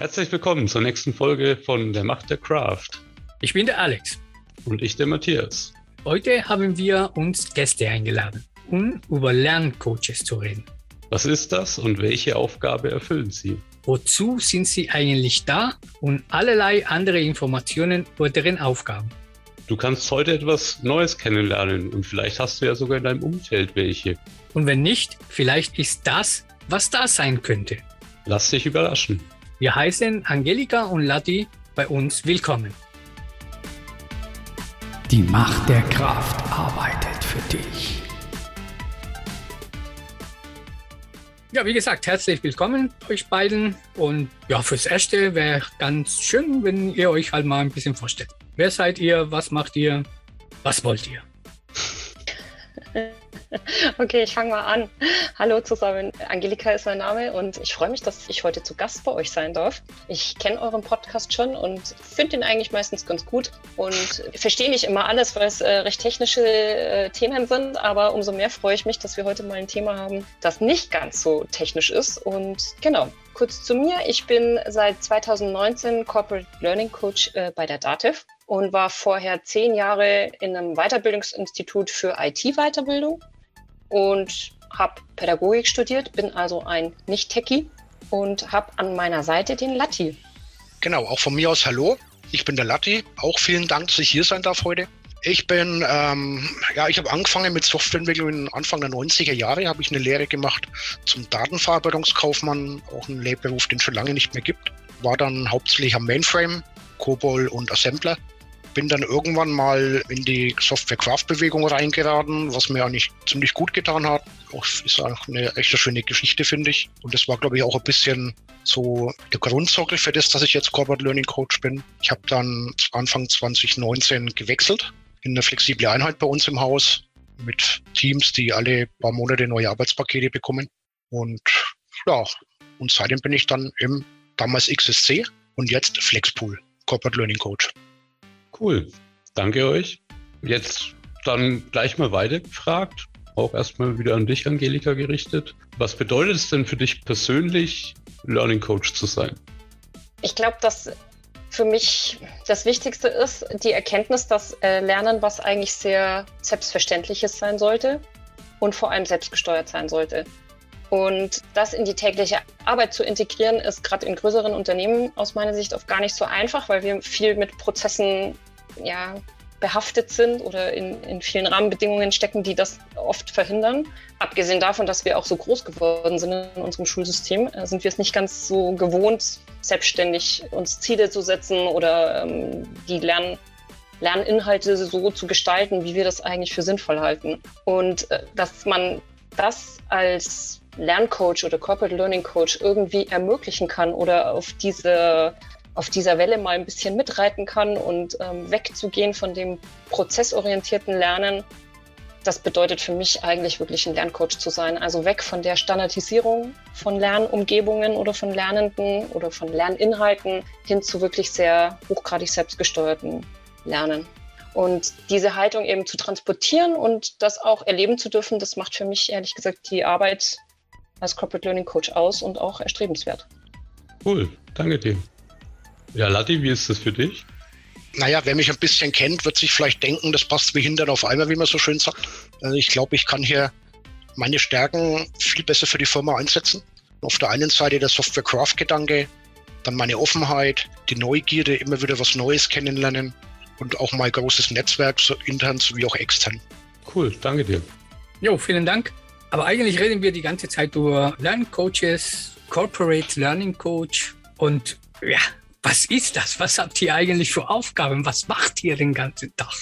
Herzlich willkommen zur nächsten Folge von Der Macht der Craft. Ich bin der Alex. Und ich der Matthias. Heute haben wir uns Gäste eingeladen, um über Lerncoaches zu reden. Was ist das und welche Aufgabe erfüllen sie? Wozu sind sie eigentlich da und allerlei andere Informationen über deren Aufgaben. Du kannst heute etwas Neues kennenlernen und vielleicht hast du ja sogar in deinem Umfeld welche. Und wenn nicht, vielleicht ist das, was da sein könnte. Lass dich überraschen. Wir heißen Angelika und Lati bei uns willkommen. Die Macht der Kraft arbeitet für dich. Ja, wie gesagt, herzlich willkommen euch beiden. Und ja, fürs Erste wäre ganz schön, wenn ihr euch halt mal ein bisschen vorstellt. Wer seid ihr? Was macht ihr? Was wollt ihr? Okay, ich fange mal an. Hallo zusammen, Angelika ist mein Name und ich freue mich, dass ich heute zu Gast bei euch sein darf. Ich kenne euren Podcast schon und finde ihn eigentlich meistens ganz gut und verstehe nicht immer alles, weil es äh, recht technische äh, Themen sind, aber umso mehr freue ich mich, dass wir heute mal ein Thema haben, das nicht ganz so technisch ist und genau. Kurz zu mir. Ich bin seit 2019 Corporate Learning Coach äh, bei der DATEV und war vorher zehn Jahre in einem Weiterbildungsinstitut für IT-Weiterbildung und habe Pädagogik studiert, bin also ein Nicht-Techie und habe an meiner Seite den Latti. Genau, auch von mir aus Hallo. Ich bin der Latti. Auch vielen Dank, dass ich hier sein darf heute. Ich bin, ähm, ja, ich habe angefangen mit Softwareentwicklung Anfang der 90er Jahre, habe ich eine Lehre gemacht zum Datenverarbeitungskaufmann, auch ein Lehrberuf, den es schon lange nicht mehr gibt. War dann hauptsächlich am Mainframe, COBOL und Assembler bin dann irgendwann mal in die Software-Craft-Bewegung reingeraten, was mir eigentlich ziemlich gut getan hat. Auch, ist auch eine echt schöne Geschichte, finde ich. Und das war, glaube ich, auch ein bisschen so der Grundsockel für das, dass ich jetzt Corporate Learning Coach bin. Ich habe dann Anfang 2019 gewechselt in eine flexible Einheit bei uns im Haus mit Teams, die alle paar Monate neue Arbeitspakete bekommen. Und ja, und seitdem bin ich dann im damals XSC und jetzt Flexpool, Corporate Learning Coach. Cool. Danke euch. Jetzt dann gleich mal weiter gefragt. Auch erstmal wieder an dich, Angelika, gerichtet. Was bedeutet es denn für dich persönlich, Learning Coach zu sein? Ich glaube, dass für mich das Wichtigste ist die Erkenntnis, dass äh, Lernen was eigentlich sehr Selbstverständliches sein sollte und vor allem selbstgesteuert sein sollte. Und das in die tägliche Arbeit zu integrieren, ist gerade in größeren Unternehmen aus meiner Sicht oft gar nicht so einfach, weil wir viel mit Prozessen ja, behaftet sind oder in, in vielen Rahmenbedingungen stecken, die das oft verhindern. Abgesehen davon, dass wir auch so groß geworden sind in unserem Schulsystem, äh, sind wir es nicht ganz so gewohnt, selbstständig uns Ziele zu setzen oder ähm, die Lern Lerninhalte so zu gestalten, wie wir das eigentlich für sinnvoll halten. Und äh, dass man das als Lerncoach oder Corporate Learning Coach irgendwie ermöglichen kann oder auf diese auf dieser Welle mal ein bisschen mitreiten kann und ähm, wegzugehen von dem prozessorientierten Lernen, das bedeutet für mich eigentlich wirklich ein Lerncoach zu sein. Also weg von der Standardisierung von Lernumgebungen oder von Lernenden oder von Lerninhalten hin zu wirklich sehr hochgradig selbstgesteuerten Lernen. Und diese Haltung eben zu transportieren und das auch erleben zu dürfen, das macht für mich ehrlich gesagt die Arbeit als Corporate Learning Coach aus und auch erstrebenswert. Cool, danke dir. Ja, Latti, wie ist das für dich? Naja, wer mich ein bisschen kennt, wird sich vielleicht denken, das passt wie Hintern auf einmal, wie man so schön sagt. Also ich glaube, ich kann hier meine Stärken viel besser für die Firma einsetzen. Auf der einen Seite der Software-Craft-Gedanke, dann meine Offenheit, die Neugierde, immer wieder was Neues kennenlernen und auch mein großes Netzwerk, so intern sowie auch extern. Cool, danke dir. Jo, vielen Dank. Aber eigentlich reden wir die ganze Zeit über Lerncoaches, Corporate Learning Coach und ja, was ist das? Was habt ihr eigentlich für Aufgaben? Was macht ihr den ganzen Tag?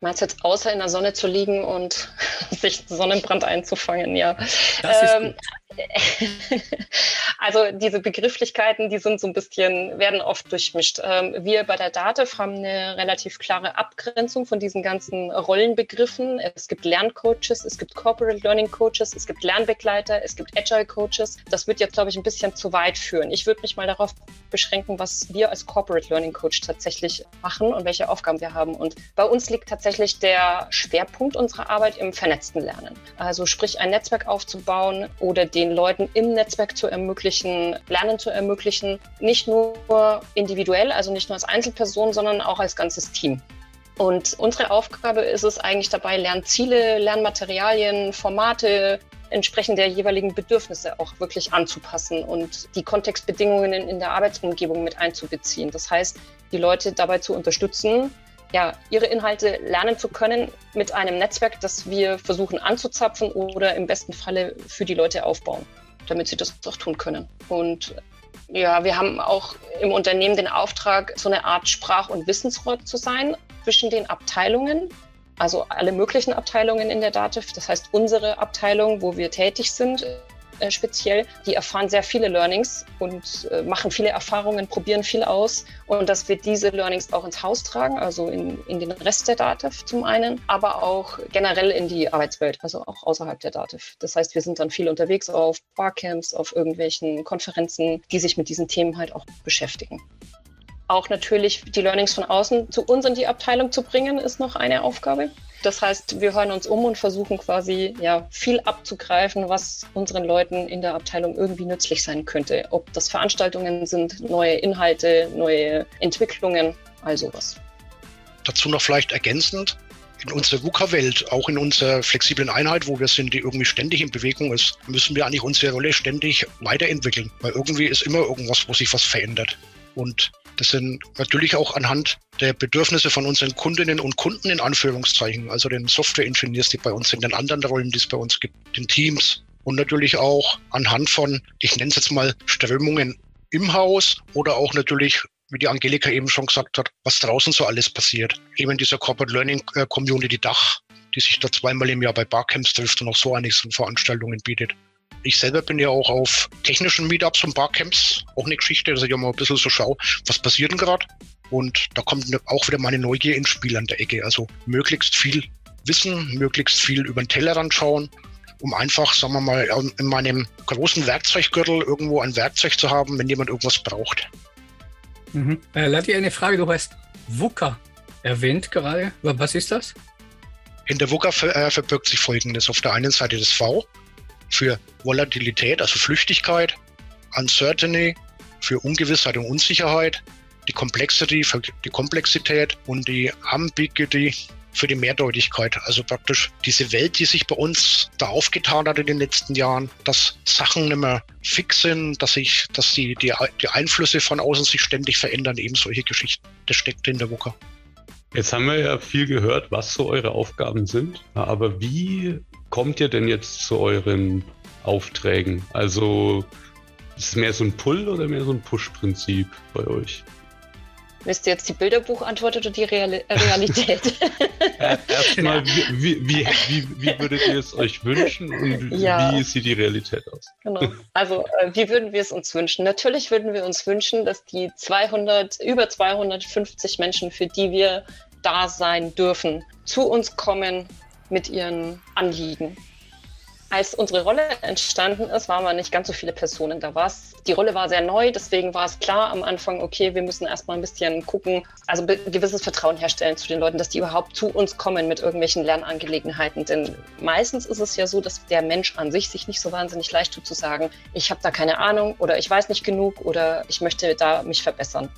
Meinst du jetzt außer in der Sonne zu liegen und sich Sonnenbrand einzufangen, ja. Das ist ähm, also diese Begrifflichkeiten, die sind so ein bisschen, werden oft durchmischt. Ähm, wir bei der DATEV haben eine relativ klare Abgrenzung von diesen ganzen Rollenbegriffen. Es gibt Lerncoaches, es gibt Corporate Learning Coaches, es gibt Lernbegleiter, es gibt Agile Coaches. Das wird jetzt, glaube ich, ein bisschen zu weit führen. Ich würde mich mal darauf beschränken, was wir als Corporate Learning Coach tatsächlich machen und welche Aufgaben wir haben. Und bei uns liegt tatsächlich der Schwerpunkt unserer Arbeit im vernetzten Lernen. Also sprich ein Netzwerk aufzubauen oder den den Leuten im Netzwerk zu ermöglichen, Lernen zu ermöglichen. Nicht nur individuell, also nicht nur als Einzelperson, sondern auch als ganzes Team. Und unsere Aufgabe ist es eigentlich dabei, Lernziele, Lernmaterialien, Formate entsprechend der jeweiligen Bedürfnisse auch wirklich anzupassen und die Kontextbedingungen in, der Arbeitsumgebung mit einzubeziehen. Das heißt, die Leute dabei zu unterstützen, ja, ihre Inhalte lernen zu können mit einem Netzwerk, das wir versuchen anzuzapfen oder im besten Falle für die Leute aufbauen, damit sie das auch tun können. Und ja, wir haben auch im Unternehmen den Auftrag, so eine Art Sprach- und Wissensrohr zu sein zwischen den Abteilungen, also alle möglichen Abteilungen in der DATEV. Das heißt, unsere Abteilung, wo wir tätig sind, äh, speziell, die erfahren sehr viele Learnings und äh, machen viele Erfahrungen, probieren viel aus und dass wir diese Learnings auch ins Haus tragen, also in, in den Rest der DATEV zum einen, aber auch generell in die Arbeitswelt, also auch außerhalb der DATEV. Das heißt, wir sind dann viel unterwegs auf Barcamps, auf irgendwelchen Konferenzen, die sich mit diesen Themen halt auch beschäftigen. Auch natürlich die Learnings von außen zu uns in die Abteilung zu bringen, ist noch eine Aufgabe. Das heißt, wir hören uns um und versuchen quasi ja viel abzugreifen, was unseren Leuten in der Abteilung irgendwie nützlich sein könnte. Ob das Veranstaltungen sind, neue Inhalte, neue Entwicklungen, all sowas. Dazu noch vielleicht ergänzend, in unserer VUCA-Welt, auch in unserer flexiblen Einheit, wo wir sind, die irgendwie ständig in Bewegung ist, müssen wir eigentlich unsere Rolle ständig weiterentwickeln, weil irgendwie ist immer irgendwas, wo sich was verändert. Und das sind natürlich auch anhand der Bedürfnisse von unseren Kundinnen und Kunden in Anführungszeichen, also den Software-Engineers, die bei uns sind, den anderen Rollen, die es bei uns gibt, den Teams und natürlich auch anhand von, ich nenne es jetzt mal, Strömungen im Haus oder auch natürlich wie die Angelika eben schon gesagt hat, was draußen so alles passiert. Eben dieser Corporate Learning äh, Community Dach, die sich da zweimal im Jahr bei Barcamps trifft und auch so einiges an Veranstaltungen bietet. Ich selber bin ja auch auf technischen Meetups und Barcamps, auch eine Geschichte, dass ich ja mal ein bisschen so schaue, was passiert denn gerade. Und da kommt ne, auch wieder meine Neugier ins Spiel an der Ecke. Also möglichst viel wissen, möglichst viel über den Tellerrand schauen, um einfach, sagen wir mal, in meinem großen Werkzeuggürtel irgendwo ein Werkzeug zu haben, wenn jemand irgendwas braucht. Mhm. Äh, Lati, eine Frage, du hast VUCA erwähnt gerade. Was ist das? In der VUCA ver äh, verbirgt sich Folgendes. Auf der einen Seite das V, für Volatilität, also Flüchtigkeit, Uncertainty für Ungewissheit und Unsicherheit, die Complexity für die Komplexität und die Ambiguity für die Mehrdeutigkeit. Also praktisch diese Welt, die sich bei uns da aufgetan hat in den letzten Jahren, dass Sachen nicht mehr fix sind, dass sich, dass die, die, die Einflüsse von außen sich ständig verändern, eben solche Geschichten. Das steckt in der WUKA. Jetzt haben wir ja viel gehört, was so eure Aufgaben sind. Aber wie kommt ihr denn jetzt zu euren Aufträgen? Also ist es mehr so ein Pull oder mehr so ein Push-Prinzip bei euch? Wisst ihr jetzt die Bilderbuchantwort oder die Real Realität? Erstmal, wie, wie, wie, wie, würdet ihr es euch wünschen und ja. wie sieht die Realität aus? Genau. Also, äh, wie würden wir es uns wünschen? Natürlich würden wir uns wünschen, dass die 200, über 250 Menschen, für die wir da sein dürfen, zu uns kommen mit ihren Anliegen. Als unsere Rolle entstanden ist, waren wir nicht ganz so viele Personen. Da war die Rolle war sehr neu, deswegen war es klar am Anfang, okay, wir müssen erstmal ein bisschen gucken, also gewisses Vertrauen herstellen zu den Leuten, dass die überhaupt zu uns kommen mit irgendwelchen Lernangelegenheiten. Denn meistens ist es ja so, dass der Mensch an sich sich nicht so wahnsinnig leicht tut zu sagen, ich habe da keine Ahnung oder ich weiß nicht genug oder ich möchte da mich verbessern.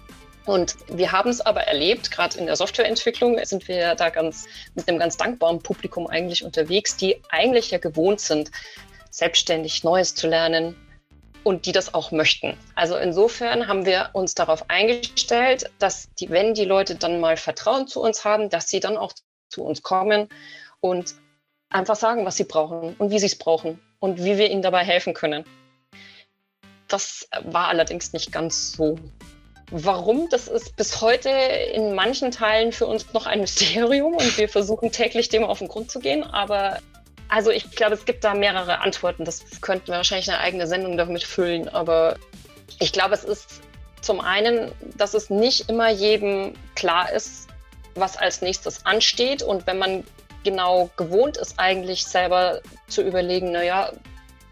Und wir haben es aber erlebt, gerade in der Softwareentwicklung sind wir da ganz mit einem ganz dankbaren Publikum eigentlich unterwegs, die eigentlich ja gewohnt sind, selbstständig Neues zu lernen und die das auch möchten. Also insofern haben wir uns darauf eingestellt, dass die, wenn die Leute dann mal Vertrauen zu uns haben, dass sie dann auch zu uns kommen und einfach sagen, was sie brauchen und wie sie es brauchen und wie wir ihnen dabei helfen können. Das war allerdings nicht ganz so Warum, das ist bis heute in manchen Teilen für uns noch ein Mysterium und wir versuchen täglich dem auf den Grund zu gehen. Aber also ich glaube, es gibt da mehrere Antworten. Das könnten wir wahrscheinlich eine eigene Sendung damit füllen. Aber ich glaube, es ist zum einen, dass es nicht immer jedem klar ist, was als nächstes ansteht. Und wenn man genau gewohnt ist, eigentlich selber zu überlegen, naja,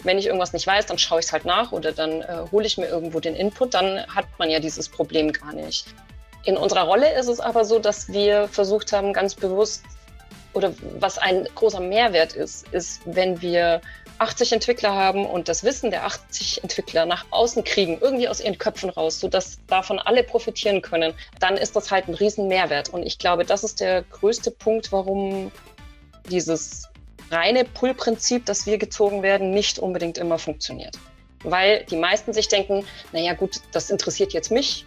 wenn ich irgendwas nicht weiß, dann schaue ich es halt nach oder dann äh, hole ich mir irgendwo den Input, dann hat man ja dieses Problem gar nicht. In unserer Rolle ist es aber so, dass wir versucht haben, ganz bewusst oder was ein großer Mehrwert ist, ist, wenn wir 80 Entwickler haben und das Wissen der 80 Entwickler nach außen kriegen, irgendwie aus ihren Köpfen raus, sodass davon alle profitieren können, dann ist das halt ein riesen Mehrwert. Und ich glaube, das ist der größte Punkt, warum dieses reine Pull-Prinzip, das wir gezogen werden, nicht unbedingt immer funktioniert. Weil die meisten sich denken, naja gut, das interessiert jetzt mich,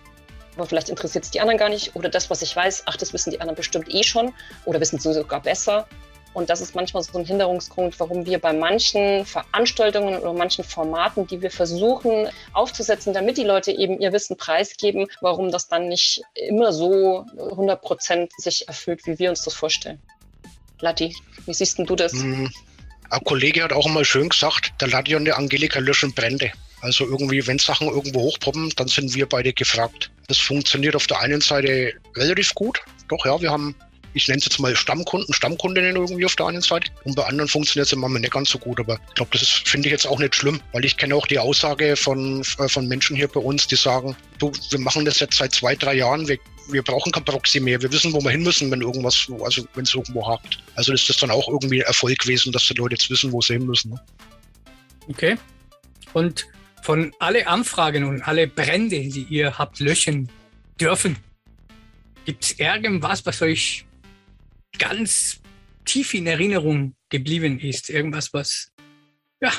aber vielleicht interessiert es die anderen gar nicht. Oder das, was ich weiß, ach, das wissen die anderen bestimmt eh schon oder wissen sie sogar besser. Und das ist manchmal so ein Hinderungsgrund, warum wir bei manchen Veranstaltungen oder manchen Formaten, die wir versuchen aufzusetzen, damit die Leute eben ihr Wissen preisgeben, warum das dann nicht immer so 100 Prozent sich erfüllt, wie wir uns das vorstellen. Latti, wie siehst denn du das? Hm, ein Kollege hat auch immer schön gesagt, der Latti und der Angelika löschen Brände. Also irgendwie, wenn Sachen irgendwo hochpoppen, dann sind wir beide gefragt. Das funktioniert auf der einen Seite relativ gut. Doch, ja, wir haben ich nenne es jetzt mal Stammkunden, Stammkundinnen irgendwie auf der einen Seite. Und bei anderen funktioniert es immer nicht ganz so gut. Aber ich glaube, das finde ich jetzt auch nicht schlimm, weil ich kenne auch die Aussage von, äh, von Menschen hier bei uns, die sagen, du, wir machen das jetzt seit zwei, drei Jahren, wir, wir brauchen kein Proxy mehr, wir wissen, wo wir hin müssen, wenn irgendwas, also wenn es irgendwo hakt. Also ist das dann auch irgendwie Erfolg gewesen, dass die Leute jetzt wissen, wo sie hin müssen. Ne? Okay. Und von alle Anfragen und alle Brände, die ihr habt löschen dürfen, gibt es irgendwas, was euch ganz tief in Erinnerung geblieben ist. Irgendwas, was, ja,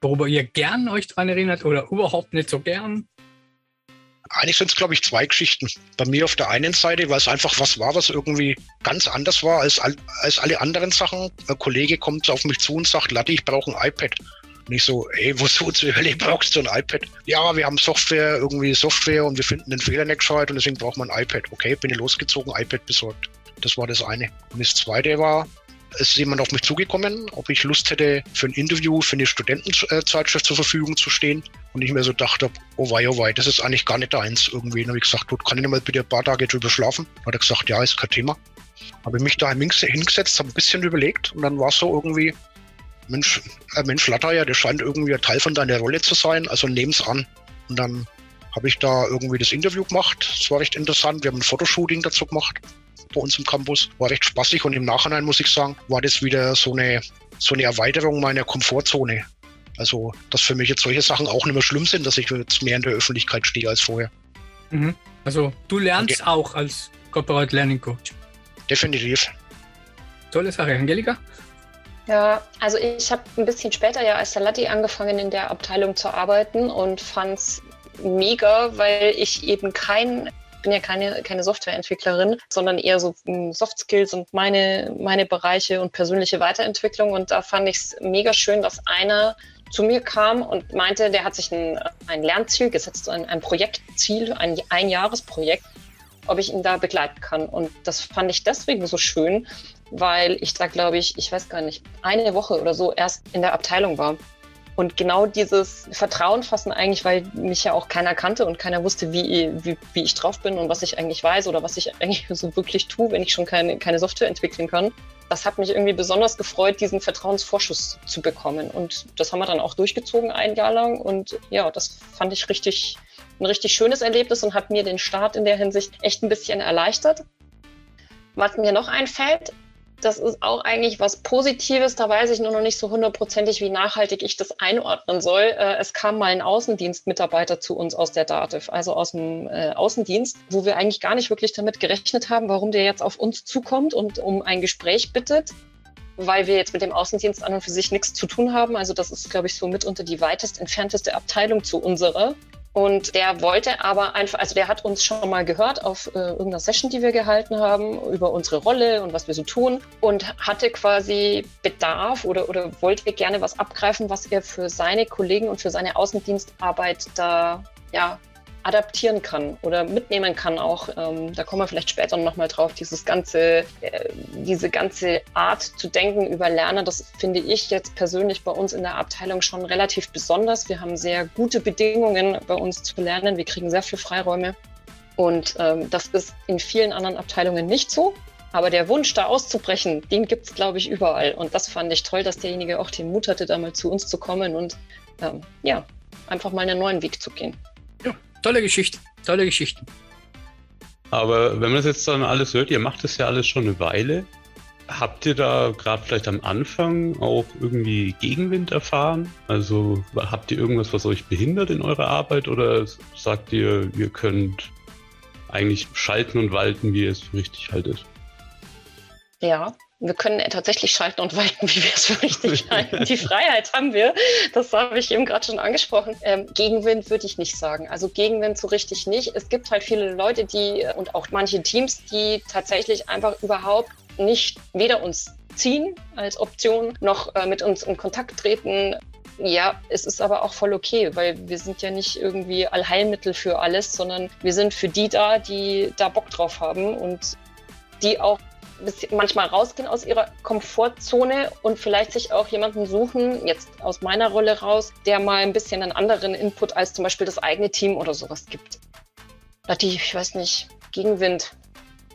worüber ihr gern euch dran erinnert oder überhaupt nicht so gern? Eigentlich sind es, glaube ich, zwei Geschichten. Bei mir auf der einen Seite, weil es einfach was war, was irgendwie ganz anders war als, als alle anderen Sachen. Ein Kollege kommt auf mich zu und sagt, Latti, ich brauche ein iPad. Und ich so, ey, wozu zur Hölle brauchst du ein iPad? Ja, wir haben Software, irgendwie Software und wir finden den Fehler nicht gescheit und deswegen braucht man ein iPad. Okay, bin ich losgezogen, iPad besorgt. Das war das eine. Und das zweite war, es ist jemand auf mich zugekommen, ob ich Lust hätte, für ein Interview für eine Studentenzeitschrift zur Verfügung zu stehen. Und ich mir so dachte, oh wei, oh wei, das ist eigentlich gar nicht deins irgendwie. Dann habe ich gesagt, du, kann ich nicht mal bitte ein paar Tage drüber schlafen? Dann hat er gesagt, ja, ist kein Thema. Habe ich mich da hingesetzt, habe ein bisschen überlegt und dann war es so irgendwie, Mensch, äh, Mensch, Latter, der scheint irgendwie ein Teil von deiner Rolle zu sein, also nehm's an. Und dann habe ich da irgendwie das Interview gemacht. Es war recht interessant. Wir haben ein Fotoshooting dazu gemacht bei uns im Campus. War recht spaßig und im Nachhinein muss ich sagen, war das wieder so eine, so eine Erweiterung meiner Komfortzone. Also, dass für mich jetzt solche Sachen auch nicht mehr schlimm sind, dass ich jetzt mehr in der Öffentlichkeit stehe als vorher. Mhm. Also, du lernst okay. auch als Corporate Learning Coach. Definitiv. Tolle Sache. Angelika? Ja, also ich habe ein bisschen später ja als Salati angefangen in der Abteilung zu arbeiten und fand es mega, weil ich eben kein bin ja keine, keine Softwareentwicklerin, sondern eher so hm, Soft Skills und meine, meine Bereiche und persönliche Weiterentwicklung. Und da fand ich es mega schön, dass einer zu mir kam und meinte, der hat sich ein, ein Lernziel gesetzt, ein, ein Projektziel, ein Einjahresprojekt, ob ich ihn da begleiten kann. Und das fand ich deswegen so schön, weil ich da, glaube ich, ich weiß gar nicht, eine Woche oder so erst in der Abteilung war. Und genau dieses Vertrauen fassen eigentlich, weil mich ja auch keiner kannte und keiner wusste, wie, wie, wie ich drauf bin und was ich eigentlich weiß oder was ich eigentlich so wirklich tue, wenn ich schon keine, keine Software entwickeln kann. Das hat mich irgendwie besonders gefreut, diesen Vertrauensvorschuss zu bekommen. Und das haben wir dann auch durchgezogen ein Jahr lang. Und ja, das fand ich richtig, ein richtig schönes Erlebnis und hat mir den Start in der Hinsicht echt ein bisschen erleichtert. Was mir noch einfällt, das ist auch eigentlich was Positives. Da weiß ich nur noch nicht so hundertprozentig, wie nachhaltig ich das einordnen soll. Äh, es kam mal ein Außendienstmitarbeiter zu uns aus der DATEV, also aus dem äh, Außendienst, wo wir eigentlich gar nicht wirklich damit gerechnet haben, warum der jetzt auf uns zukommt und um ein Gespräch bittet weil wir jetzt mit dem Außendienst an und für sich nichts zu tun haben. Also das ist, glaube ich, so mitunter die weitest entfernteste Abteilung zu unserer. Und der wollte aber einfach, also der hat uns schon mal gehört auf äh, irgendeiner Session, die wir gehalten haben, über unsere Rolle und was wir so tun und hatte quasi Bedarf oder, oder wollte gerne was abgreifen, was er für seine Kollegen und für seine Außendienstarbeit da ja, adaptieren kann oder mitnehmen kann auch. Ähm, da kommen wir vielleicht später noch mal drauf. Dieses ganze, äh, diese ganze Art zu denken über Lernen, das finde ich jetzt persönlich bei uns in der Abteilung schon relativ besonders. Wir haben sehr gute Bedingungen bei uns zu lernen. Wir kriegen sehr viel Freiräume. Und ähm, das ist in vielen anderen Abteilungen nicht so. Aber der Wunsch, da auszubrechen, den gibt es, glaube ich, überall. Und das fand ich toll, dass derjenige auch den Mut hatte, da mal zu uns zu kommen und ähm, ja, einfach mal einen neuen Weg zu gehen tolle Geschichte, tolle Geschichten. Aber wenn man das jetzt dann alles hört, ihr macht das ja alles schon eine Weile. Habt ihr da gerade vielleicht am Anfang auch irgendwie Gegenwind erfahren? Also habt ihr irgendwas, was euch behindert in eurer Arbeit oder sagt ihr, ihr könnt eigentlich schalten und walten, wie ihr es für richtig haltet? Ja, wir können tatsächlich schalten und walten, wie wir es für richtig halten. Die Freiheit haben wir. Das habe ich eben gerade schon angesprochen. Ähm, Gegenwind würde ich nicht sagen. Also Gegenwind so richtig nicht. Es gibt halt viele Leute, die und auch manche Teams, die tatsächlich einfach überhaupt nicht weder uns ziehen als Option noch äh, mit uns in Kontakt treten. Ja, es ist aber auch voll okay, weil wir sind ja nicht irgendwie Allheilmittel für alles, sondern wir sind für die da, die da Bock drauf haben und die auch manchmal rausgehen aus ihrer Komfortzone und vielleicht sich auch jemanden suchen, jetzt aus meiner Rolle raus, der mal ein bisschen einen anderen Input als zum Beispiel das eigene Team oder sowas gibt. Die, ich weiß nicht, Gegenwind.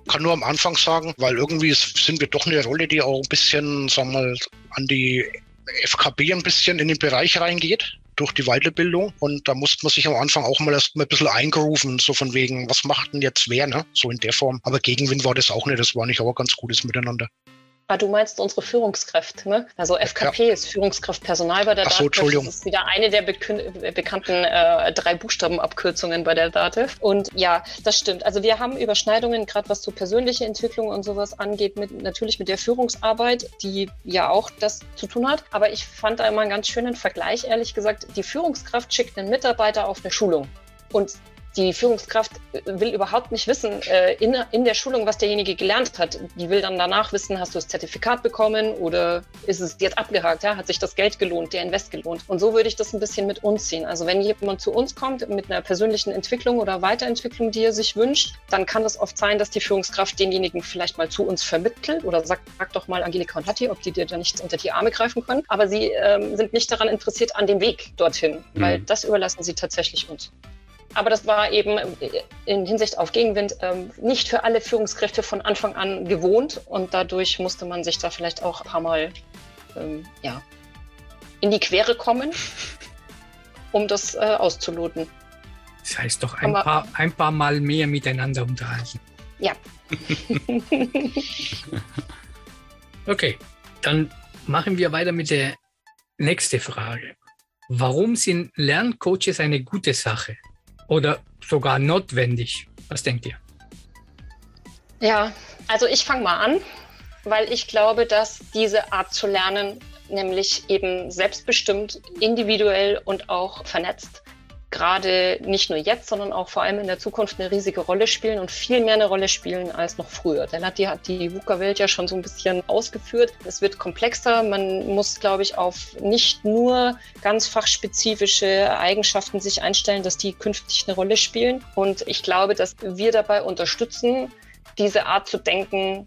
Kann nur am Anfang sagen, weil irgendwie sind wir doch eine Rolle, die auch ein bisschen, sagen wir mal, an die FKB ein bisschen in den Bereich reingeht durch die Weiterbildung. Und da musste man sich am Anfang auch mal erst mal ein bisschen eingerufen, so von wegen, was macht denn jetzt wer, ne? So in der Form. Aber Gegenwind war das auch nicht, das war nicht aber ganz gutes Miteinander. Ah, du meinst unsere Führungskräfte, ne? Also FKP ja. ist Führungskraft Personal bei der Ach so, Entschuldigung. Das ist wieder eine der bekannten äh, drei Buchstabenabkürzungen bei der DATEV. Und ja, das stimmt. Also wir haben Überschneidungen, gerade was so persönliche Entwicklung und sowas angeht, mit, natürlich mit der Führungsarbeit, die ja auch das zu tun hat. Aber ich fand da immer einen ganz schönen Vergleich, ehrlich gesagt. Die Führungskraft schickt einen Mitarbeiter auf eine Schulung. Und die Führungskraft will überhaupt nicht wissen äh, in, in der Schulung, was derjenige gelernt hat. Die will dann danach wissen, hast du das Zertifikat bekommen oder ist es jetzt abgehakt? Ja? Hat sich das Geld gelohnt, der Invest gelohnt? Und so würde ich das ein bisschen mit uns ziehen. Also wenn jemand zu uns kommt mit einer persönlichen Entwicklung oder Weiterentwicklung, die er sich wünscht, dann kann es oft sein, dass die Führungskraft denjenigen vielleicht mal zu uns vermittelt oder sagt, sag doch mal Angelika und Hatti, ob die dir da nicht unter die Arme greifen können. Aber sie ähm, sind nicht daran interessiert an dem Weg dorthin, mhm. weil das überlassen sie tatsächlich uns. Aber das war eben in Hinsicht auf Gegenwind ähm, nicht für alle Führungskräfte von Anfang an gewohnt und dadurch musste man sich da vielleicht auch ein paar Mal ähm, ja, in die Quere kommen, um das äh, auszuloten. Das heißt doch ein paar, ein paar Mal mehr miteinander unterhalten. Ja. okay, dann machen wir weiter mit der nächsten Frage. Warum sind Lerncoaches eine gute Sache? Oder sogar notwendig? Was denkt ihr? Ja, also ich fange mal an, weil ich glaube, dass diese Art zu lernen nämlich eben selbstbestimmt, individuell und auch vernetzt gerade nicht nur jetzt, sondern auch vor allem in der Zukunft eine riesige Rolle spielen und viel mehr eine Rolle spielen als noch früher. Der Latti hat die VUCA-Welt ja schon so ein bisschen ausgeführt. Es wird komplexer. Man muss, glaube ich, auf nicht nur ganz fachspezifische Eigenschaften sich einstellen, dass die künftig eine Rolle spielen. Und ich glaube, dass wir dabei unterstützen, diese Art zu denken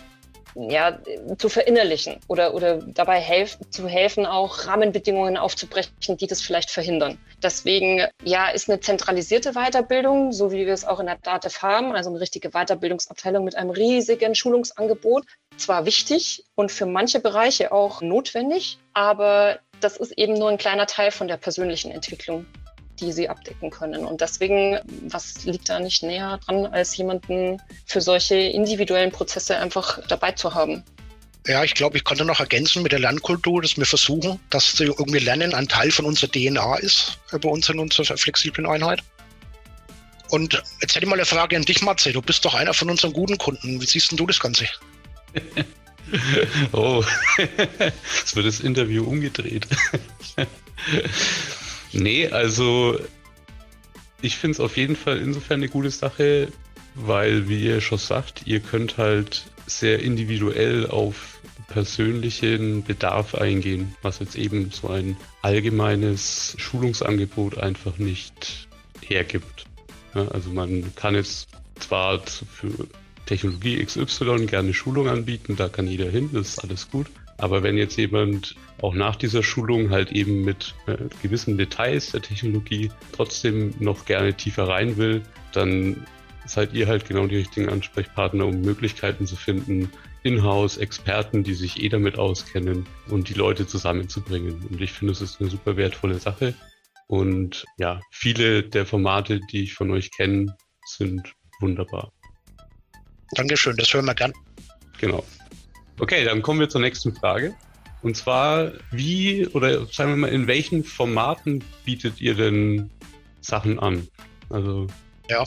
ja, zu verinnerlichen oder, oder dabei helf, zu helfen, auch Rahmenbedingungen aufzubrechen, die das vielleicht verhindern. Deswegen ja, ist eine zentralisierte Weiterbildung, so wie wir es auch in der DATEV haben, also eine richtige Weiterbildungsabteilung mit einem riesigen Schulungsangebot, zwar wichtig und für manche Bereiche auch notwendig, aber das ist eben nur ein kleiner Teil von der persönlichen Entwicklung die sie abdecken können. Und deswegen, was liegt da nicht näher dran, als jemanden für solche individuellen Prozesse einfach dabei zu haben? Ja, ich glaube, ich konnte noch ergänzen mit der Lernkultur, dass wir versuchen, dass irgendwie Lernen ein Teil von unserer DNA ist, äh, bei uns in unserer flexiblen Einheit. Und jetzt hätte ich mal eine Frage an dich, Matze. Du bist doch einer von unseren guten Kunden. Wie siehst denn du das Ganze? oh, es wird das Interview umgedreht. Nee, also ich finde es auf jeden Fall insofern eine gute Sache, weil, wie ihr schon sagt, ihr könnt halt sehr individuell auf persönlichen Bedarf eingehen, was jetzt eben so ein allgemeines Schulungsangebot einfach nicht hergibt. Ja, also man kann jetzt zwar für Technologie XY gerne Schulung anbieten, da kann jeder hin, das ist alles gut. Aber wenn jetzt jemand auch nach dieser Schulung halt eben mit äh, gewissen Details der Technologie trotzdem noch gerne tiefer rein will, dann seid ihr halt genau die richtigen Ansprechpartner, um Möglichkeiten zu finden, in-house Experten, die sich eh damit auskennen und die Leute zusammenzubringen. Und ich finde, es ist eine super wertvolle Sache. Und ja, viele der Formate, die ich von euch kenne, sind wunderbar. Dankeschön, das hören wir gern. Genau. Okay, dann kommen wir zur nächsten Frage. Und zwar, wie oder sagen wir mal, in welchen Formaten bietet ihr denn Sachen an? Also. Ja,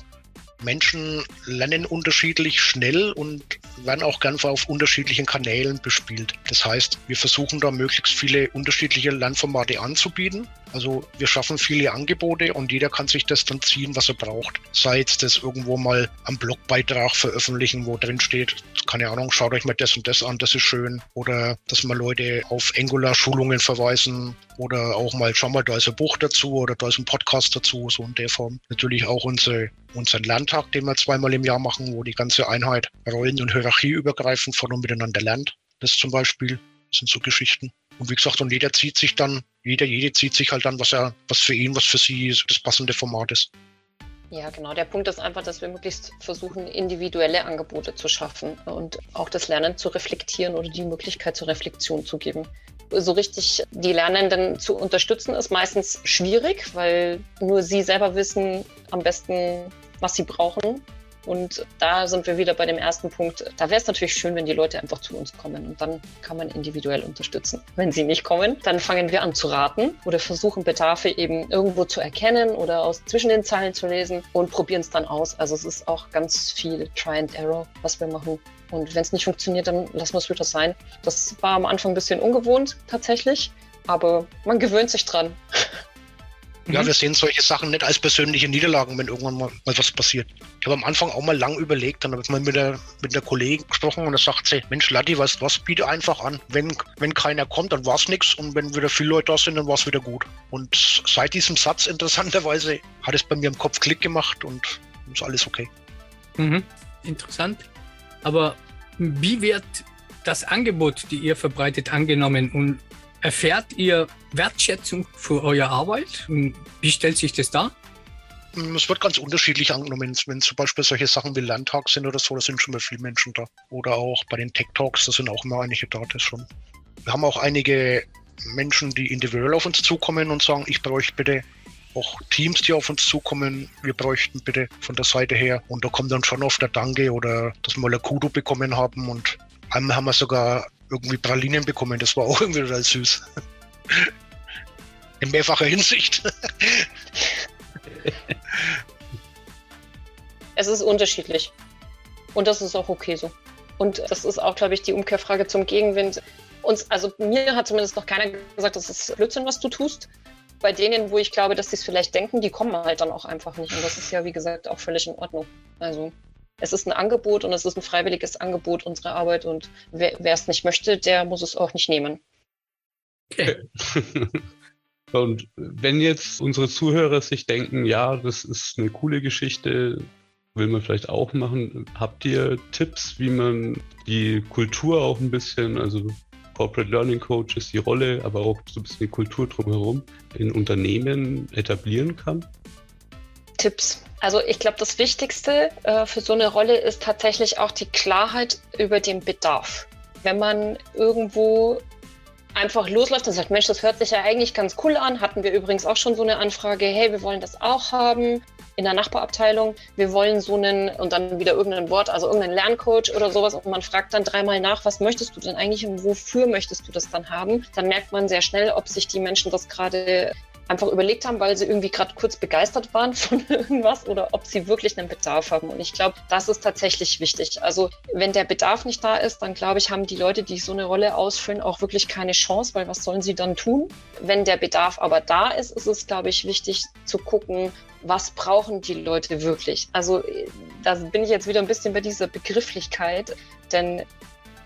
Menschen lernen unterschiedlich schnell und werden auch gern auf unterschiedlichen Kanälen bespielt. Das heißt, wir versuchen da möglichst viele unterschiedliche Lernformate anzubieten. Also wir schaffen viele Angebote und jeder kann sich das dann ziehen, was er braucht. Sei es das irgendwo mal am Blogbeitrag veröffentlichen, wo drin steht, keine Ahnung, schaut euch mal das und das an, das ist schön. Oder dass mal Leute auf Angular-Schulungen verweisen oder auch mal, schau mal, da ist ein Buch dazu oder da ist ein Podcast dazu, so in der Form. Natürlich auch unsere, unseren Lerntag, den wir zweimal im Jahr machen, wo die ganze Einheit Rollen- und Hierarchie übergreifend von und miteinander lernt. Das zum Beispiel das sind so Geschichten. Und wie gesagt, und jeder zieht sich dann, jeder, jede zieht sich halt dann, was er, was für ihn, was für sie das passende Format ist. Ja, genau. Der Punkt ist einfach, dass wir möglichst versuchen, individuelle Angebote zu schaffen und auch das Lernen zu reflektieren oder die Möglichkeit zur Reflexion zu geben. So richtig die Lernenden zu unterstützen, ist meistens schwierig, weil nur sie selber wissen am besten, was sie brauchen und da sind wir wieder bei dem ersten Punkt. Da wäre es natürlich schön, wenn die Leute einfach zu uns kommen und dann kann man individuell unterstützen. Wenn sie nicht kommen, dann fangen wir an zu raten oder versuchen Bedarfe eben irgendwo zu erkennen oder aus zwischen den Zeilen zu lesen und probieren es dann aus. Also es ist auch ganz viel Try and Error, was wir machen. Und wenn es nicht funktioniert, dann lassen wir es wieder sein. Das war am Anfang ein bisschen ungewohnt tatsächlich, aber man gewöhnt sich dran. Ja, mhm. wir sehen solche Sachen nicht als persönliche Niederlagen, wenn irgendwann mal, mal was passiert. Ich habe am Anfang auch mal lang überlegt, dann habe ich mal mit der, mit der Kollegin gesprochen und da sagt sie, Mensch, Latti, weißt was, biete einfach an. Wenn, wenn keiner kommt, dann war es nichts und wenn wieder viele Leute da sind, dann war es wieder gut. Und seit diesem Satz, interessanterweise, hat es bei mir im Kopf Klick gemacht und ist alles okay. Mhm. Interessant. Aber wie wird das Angebot, die ihr verbreitet, angenommen und Erfährt ihr Wertschätzung für eure Arbeit? Wie stellt sich das dar? Es wird ganz unterschiedlich angenommen, wenn zum Beispiel solche Sachen wie Landtag sind oder so, da sind schon mal viele Menschen da. Oder auch bei den Tech Talks, da sind auch immer einige da, das schon. Wir haben auch einige Menschen, die individuell auf uns zukommen und sagen, ich bräuchte bitte auch Teams, die auf uns zukommen, wir bräuchten bitte von der Seite her. Und da kommt dann schon oft der Danke oder dass wir mal ein Kudo bekommen haben. Und einmal haben wir sogar irgendwie Pralinen bekommen. Das war auch irgendwie total süß. In mehrfacher Hinsicht. es ist unterschiedlich. Und das ist auch okay so. Und das ist auch, glaube ich, die Umkehrfrage zum Gegenwind. Uns, also mir hat zumindest noch keiner gesagt, das ist Blödsinn, was du tust. Bei denen, wo ich glaube, dass sie es vielleicht denken, die kommen halt dann auch einfach nicht. Und das ist ja, wie gesagt, auch völlig in Ordnung. Also es ist ein Angebot und es ist ein freiwilliges Angebot unserer Arbeit und wer, wer es nicht möchte, der muss es auch nicht nehmen. Okay. und wenn jetzt unsere Zuhörer sich denken, ja, das ist eine coole Geschichte, will man vielleicht auch machen, habt ihr Tipps, wie man die Kultur auch ein bisschen, also Corporate Learning Coaches, die Rolle, aber auch so ein bisschen die Kultur drumherum in Unternehmen etablieren kann? Tipps. Also ich glaube, das Wichtigste äh, für so eine Rolle ist tatsächlich auch die Klarheit über den Bedarf. Wenn man irgendwo einfach losläuft und sagt, Mensch, das hört sich ja eigentlich ganz cool an, hatten wir übrigens auch schon so eine Anfrage, hey, wir wollen das auch haben in der Nachbarabteilung, wir wollen so einen und dann wieder irgendein Wort, also irgendeinen Lerncoach oder sowas und man fragt dann dreimal nach, was möchtest du denn eigentlich und wofür möchtest du das dann haben, dann merkt man sehr schnell, ob sich die Menschen das gerade einfach überlegt haben, weil sie irgendwie gerade kurz begeistert waren von irgendwas oder ob sie wirklich einen Bedarf haben. Und ich glaube, das ist tatsächlich wichtig. Also wenn der Bedarf nicht da ist, dann glaube ich, haben die Leute, die so eine Rolle ausfüllen, auch wirklich keine Chance, weil was sollen sie dann tun? Wenn der Bedarf aber da ist, ist es, glaube ich, wichtig zu gucken, was brauchen die Leute wirklich? Also da bin ich jetzt wieder ein bisschen bei dieser Begrifflichkeit, denn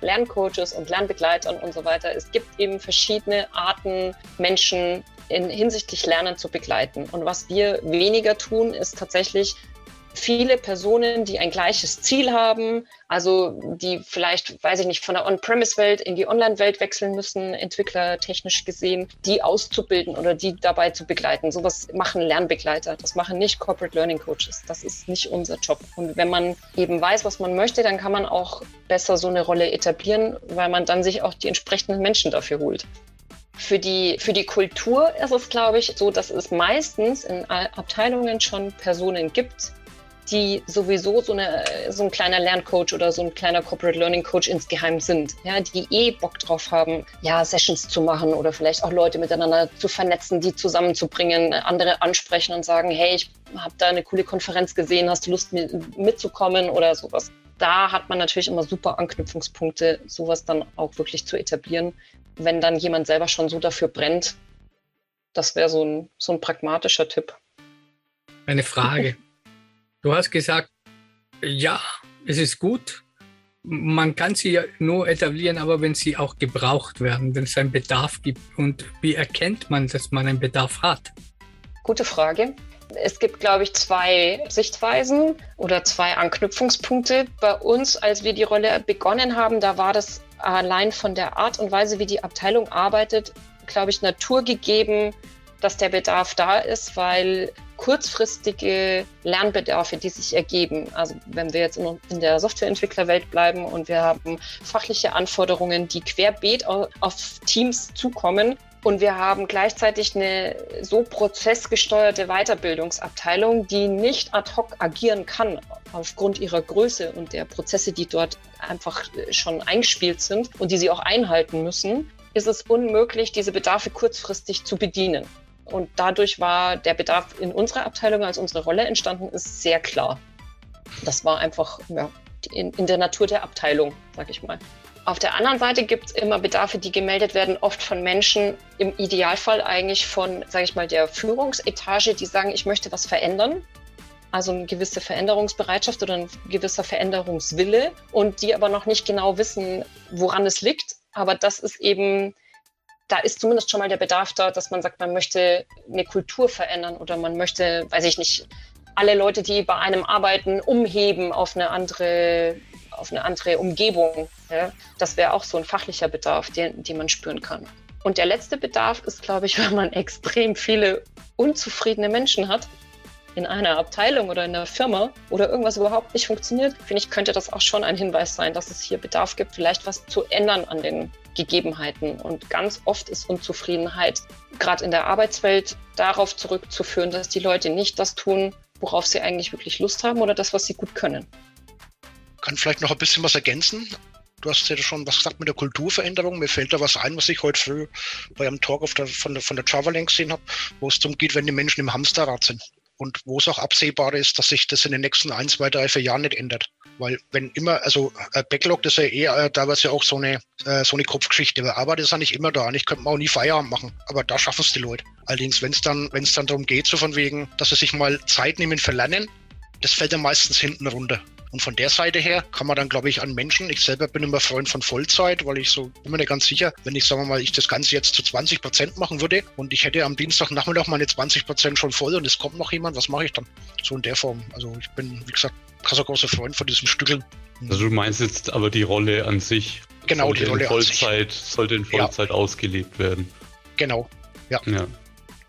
Lerncoaches und Lernbegleitern und so weiter. Es gibt eben verschiedene Arten, Menschen in hinsichtlich Lernen zu begleiten. Und was wir weniger tun, ist tatsächlich viele Personen, die ein gleiches Ziel haben, also die vielleicht, weiß ich nicht, von der On-Premise-Welt in die Online-Welt wechseln müssen, entwicklertechnisch gesehen, die auszubilden oder die dabei zu begleiten. Sowas machen Lernbegleiter. Das machen nicht Corporate Learning Coaches. Das ist nicht unser Job. Und wenn man eben weiß, was man möchte, dann kann man auch besser so eine Rolle etablieren, weil man dann sich auch die entsprechenden Menschen dafür holt. Für die, für die Kultur ist es, glaube ich, so, dass es meistens in Abteilungen schon Personen gibt, die sowieso so, eine, so ein kleiner Lerncoach oder so ein kleiner Corporate Learning Coach insgeheim sind, ja, die eh Bock drauf haben, ja, Sessions zu machen oder vielleicht auch Leute miteinander zu vernetzen, die zusammenzubringen, andere ansprechen und sagen, hey, ich habe da eine coole Konferenz gesehen, hast du Lust mitzukommen oder sowas. Da hat man natürlich immer super Anknüpfungspunkte, sowas dann auch wirklich zu etablieren. Wenn dann jemand selber schon so dafür brennt, das wäre so ein, so ein pragmatischer Tipp. Eine Frage. Du hast gesagt, ja, es ist gut. Man kann sie ja nur etablieren, aber wenn sie auch gebraucht werden, wenn es einen Bedarf gibt. Und wie erkennt man, dass man einen Bedarf hat? Gute Frage. Es gibt, glaube ich, zwei Sichtweisen oder zwei Anknüpfungspunkte. Bei uns, als wir die Rolle begonnen haben, da war das allein von der Art und Weise, wie die Abteilung arbeitet, glaube ich, naturgegeben, dass der Bedarf da ist, weil kurzfristige Lernbedarfe, die sich ergeben. Also wenn wir jetzt in der Softwareentwicklerwelt bleiben und wir haben fachliche Anforderungen, die querbeet auf Teams zukommen, und wir haben gleichzeitig eine so prozessgesteuerte Weiterbildungsabteilung, die nicht ad hoc agieren kann aufgrund ihrer Größe und der Prozesse, die dort einfach schon eingespielt sind und die sie auch einhalten müssen, ist es unmöglich, diese Bedarfe kurzfristig zu bedienen. Und dadurch war der Bedarf in unserer Abteilung, als unsere Rolle entstanden ist, sehr klar. Das war einfach ja, in, in der Natur der Abteilung, sag ich mal. Auf der anderen Seite gibt es immer Bedarfe, die gemeldet werden, oft von Menschen, im Idealfall eigentlich von, sage ich mal, der Führungsetage, die sagen, ich möchte was verändern. Also eine gewisse Veränderungsbereitschaft oder ein gewisser Veränderungswille und die aber noch nicht genau wissen, woran es liegt. Aber das ist eben da ist zumindest schon mal der Bedarf da, dass man sagt, man möchte eine Kultur verändern oder man möchte, weiß ich nicht, alle Leute, die bei einem arbeiten, umheben auf eine andere, auf eine andere Umgebung. Ja? Das wäre auch so ein fachlicher Bedarf, den, den man spüren kann. Und der letzte Bedarf ist, glaube ich, wenn man extrem viele unzufriedene Menschen hat in einer Abteilung oder in einer Firma oder irgendwas überhaupt nicht funktioniert, finde ich, könnte das auch schon ein Hinweis sein, dass es hier Bedarf gibt, vielleicht was zu ändern an den Gegebenheiten. Und ganz oft ist Unzufriedenheit gerade in der Arbeitswelt darauf zurückzuführen, dass die Leute nicht das tun, worauf sie eigentlich wirklich Lust haben oder das, was sie gut können. Kann vielleicht noch ein bisschen was ergänzen. Du hast ja schon was gesagt mit der Kulturveränderung. Mir fällt da was ein, was ich heute früh bei einem Talk der, von der, von der Java Link gesehen habe, wo es darum geht, wenn die Menschen im Hamsterrad sind und wo es auch absehbar ist, dass sich das in den nächsten ein, zwei, drei, vier Jahren nicht ändert. Weil wenn immer, also äh, Backlog, das ist ja eher äh, teilweise auch so eine, äh, so eine Kopfgeschichte, weil Arbeit ist ja nicht immer da und ich könnte auch nie Feierabend machen, aber da schaffen es die Leute. Allerdings, wenn es dann, wenn es dann darum geht, so von wegen, dass sie sich mal Zeit nehmen für Lernen, das fällt dann meistens hinten runter. Und von der Seite her kann man dann, glaube ich, an Menschen, ich selber bin immer Freund von Vollzeit, weil ich so immer nicht ganz sicher, wenn ich, sagen wir mal, ich das Ganze jetzt zu 20 Prozent machen würde und ich hätte am Dienstagnachmittag meine 20 Prozent schon voll und es kommt noch jemand, was mache ich dann? So in der Form. Also ich bin, wie gesagt, krasser großer Freund von diesem Stückeln. Also du meinst jetzt aber die Rolle an sich. Genau, die Rolle in Vollzeit, an sich. Sollte in Vollzeit ja. ausgelebt werden. Genau, ja. ja.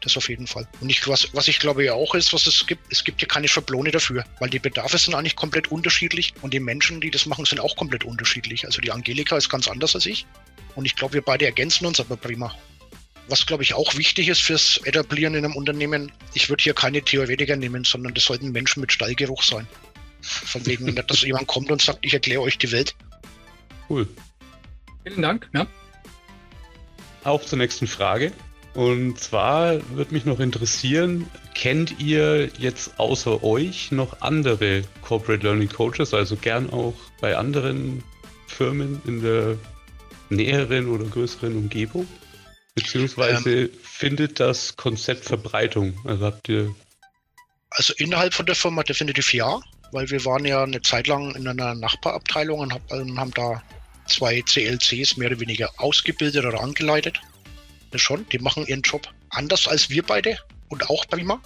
Das auf jeden Fall. Und ich, was, was ich glaube ja auch ist, was es gibt, es gibt ja keine Schablone dafür, weil die Bedarfe sind eigentlich komplett unterschiedlich und die Menschen, die das machen, sind auch komplett unterschiedlich. Also die Angelika ist ganz anders als ich und ich glaube, wir beide ergänzen uns aber prima. Was, glaube ich, auch wichtig ist fürs Etablieren in einem Unternehmen, ich würde hier keine Theoretiker nehmen, sondern das sollten Menschen mit Stallgeruch sein. Von wegen, nicht, dass jemand kommt und sagt, ich erkläre euch die Welt. Cool. Vielen Dank. Ja. Auf zur nächsten Frage. Und zwar würde mich noch interessieren, kennt ihr jetzt außer euch noch andere Corporate Learning Coaches, also gern auch bei anderen Firmen in der näheren oder größeren Umgebung? Beziehungsweise ähm, findet das Konzept Verbreitung? Also habt ihr. Also innerhalb von der Firma definitiv ja, weil wir waren ja eine Zeit lang in einer Nachbarabteilung und haben da zwei CLCs mehr oder weniger ausgebildet oder angeleitet schon, die machen ihren Job anders als wir beide und auch prima.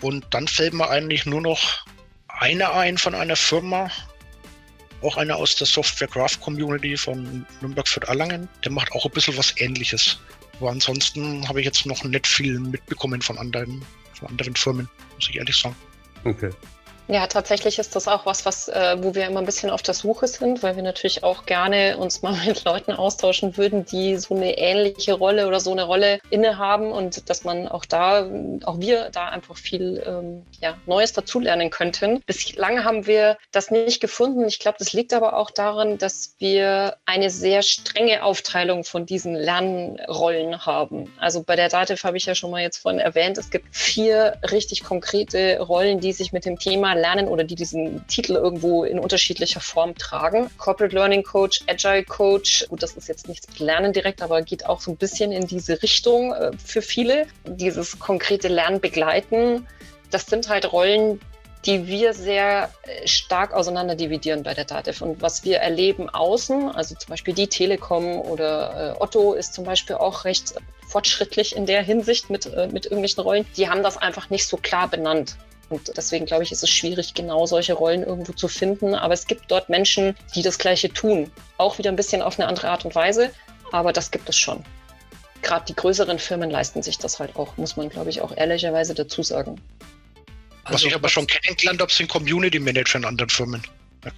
Und dann fällt mir eigentlich nur noch einer ein von einer Firma, auch einer aus der Software Craft Community von Nürnberg für Erlangen. Der macht auch ein bisschen was ähnliches. Aber ansonsten habe ich jetzt noch nicht viel mitbekommen von anderen, von anderen Firmen, muss ich ehrlich sagen. Okay. Ja, tatsächlich ist das auch was, was, äh, wo wir immer ein bisschen auf der Suche sind, weil wir natürlich auch gerne uns mal mit Leuten austauschen würden, die so eine ähnliche Rolle oder so eine Rolle innehaben und dass man auch da, auch wir da einfach viel ähm, ja, Neues dazulernen könnten. Bislang haben wir das nicht gefunden. Ich glaube, das liegt aber auch daran, dass wir eine sehr strenge Aufteilung von diesen Lernrollen haben. Also bei der Dativ habe ich ja schon mal jetzt vorhin erwähnt, es gibt vier richtig konkrete Rollen, die sich mit dem Thema Lernen oder die diesen Titel irgendwo in unterschiedlicher Form tragen. Corporate Learning Coach, Agile Coach, gut, das ist jetzt nichts mit Lernen direkt, aber geht auch so ein bisschen in diese Richtung äh, für viele. Dieses konkrete Lernen begleiten, das sind halt Rollen, die wir sehr äh, stark auseinander dividieren bei der DATEV. Und was wir erleben außen, also zum Beispiel die Telekom oder äh, Otto ist zum Beispiel auch recht fortschrittlich in der Hinsicht mit, mit irgendwelchen Rollen, die haben das einfach nicht so klar benannt. Und deswegen glaube ich, ist es schwierig, genau solche Rollen irgendwo zu finden. Aber es gibt dort Menschen, die das Gleiche tun. Auch wieder ein bisschen auf eine andere Art und Weise. Aber das gibt es schon. Gerade die größeren Firmen leisten sich das halt auch, muss man, glaube ich, auch ehrlicherweise dazu sagen. Also, was ich aber schon kennengelernt habe, sind Community Manager in anderen Firmen.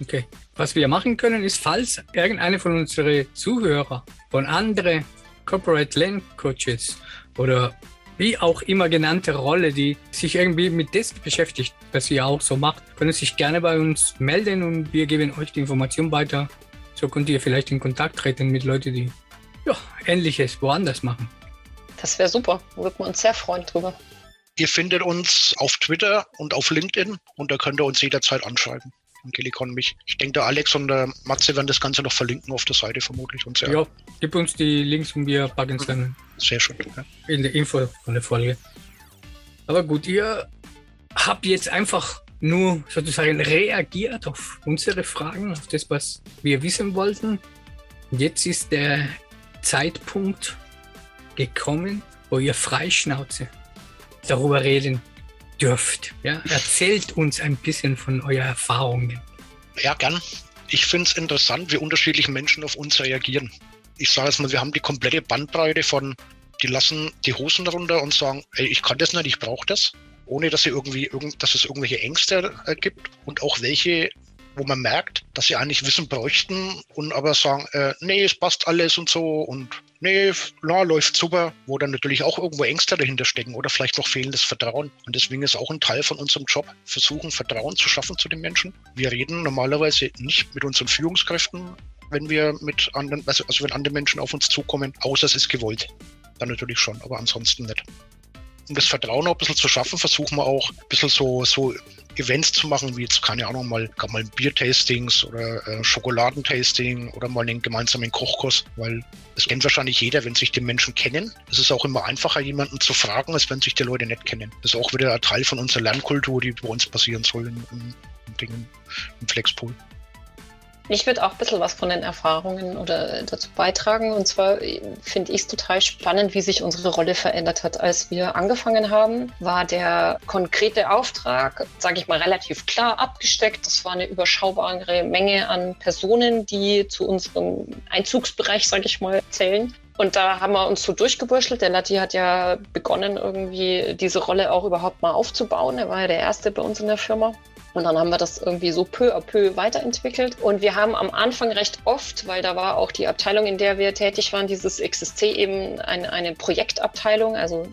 Okay. Was wir machen können, ist, falls irgendeine von unseren Zuhörern von anderen Corporate Land Coaches oder wie auch immer genannte Rolle, die sich irgendwie mit das beschäftigt, was ihr auch so macht, können sich gerne bei uns melden und wir geben euch die Information weiter. So könnt ihr vielleicht in Kontakt treten mit Leuten, die ja, Ähnliches woanders machen. Das wäre super. Würden wir uns sehr freuen drüber. Ihr findet uns auf Twitter und auf LinkedIn und da könnt ihr uns jederzeit anschreiben. Angelikon mich. Ich denke, der Alex und der Matze werden das Ganze noch verlinken auf der Seite vermutlich. Und sehr ja, gib uns die Links und wir packen es dann sehr schön, ja. in der Info von der Folge. Aber gut, ihr habt jetzt einfach nur sozusagen reagiert auf unsere Fragen, auf das, was wir wissen wollten. Jetzt ist der Zeitpunkt gekommen, wo ihr Freischnauze darüber reden dürft. Ja? Erzählt uns ein bisschen von euren Erfahrungen. Ja, gern. Ich finde es interessant, wie unterschiedlich Menschen auf uns reagieren. Ich sage jetzt mal, wir haben die komplette Bandbreite von, die lassen die Hosen runter und sagen, ey, ich kann das nicht, ich brauche das, ohne dass, sie irgendwie, dass es irgendwelche Ängste gibt und auch welche, wo man merkt, dass sie eigentlich Wissen bräuchten und aber sagen, äh, nee, es passt alles und so und nee, na, läuft super, wo dann natürlich auch irgendwo Ängste dahinter stecken oder vielleicht noch fehlendes Vertrauen. Und deswegen ist auch ein Teil von unserem Job, versuchen, Vertrauen zu schaffen zu den Menschen. Wir reden normalerweise nicht mit unseren Führungskräften, wenn wir mit anderen, also, also wenn andere Menschen auf uns zukommen, außer es ist gewollt. Dann natürlich schon, aber ansonsten nicht um das Vertrauen auch ein bisschen zu schaffen, versuchen wir auch ein bisschen so, so Events zu machen, wie jetzt, keine Ahnung, mal, mal Biertastings oder äh, Schokoladentasting oder mal einen gemeinsamen Kochkurs, weil das kennt wahrscheinlich jeder, wenn sich die Menschen kennen. Es ist auch immer einfacher, jemanden zu fragen, als wenn sich die Leute nicht kennen. Das ist auch wieder ein Teil von unserer Lernkultur, die bei uns passieren soll im, im, im, im Flexpool. Ich würde auch ein bisschen was von den Erfahrungen oder dazu beitragen. Und zwar finde ich es total spannend, wie sich unsere Rolle verändert hat. Als wir angefangen haben, war der konkrete Auftrag, sage ich mal, relativ klar abgesteckt. Das war eine überschaubare Menge an Personen, die zu unserem Einzugsbereich, sage ich mal, zählen. Und da haben wir uns so durchgewurschtelt. Der Latti hat ja begonnen, irgendwie diese Rolle auch überhaupt mal aufzubauen. Er war ja der Erste bei uns in der Firma. Und dann haben wir das irgendwie so peu à peu weiterentwickelt. Und wir haben am Anfang recht oft, weil da war auch die Abteilung, in der wir tätig waren, dieses XSC eben eine, eine Projektabteilung, also